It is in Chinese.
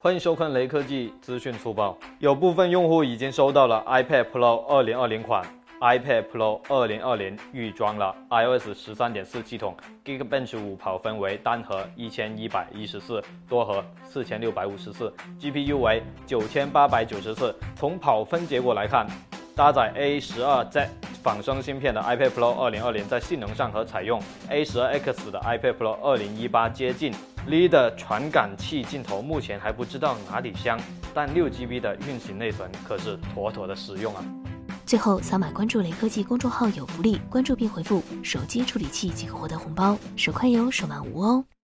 欢迎收看雷科技资讯速报。有部分用户已经收到了 iPad Pro 2020款，iPad Pro 2020预装了 iOS 13.4系统，Geekbench 5跑分为单核1114，多核4654 GPU 为9894。从跑分结果来看，搭载 A12Z 仿生芯片的 iPad Pro 2020在性能上和采用 A12X 的 iPad Pro 2018接近。Li 的传感器镜头目前还不知道哪里香，但六 GB 的运行内存可是妥妥的实用啊！最后扫码关注雷科技公众号有福利，关注并回复“手机处理器”即可获得红包，手快有，手慢无哦。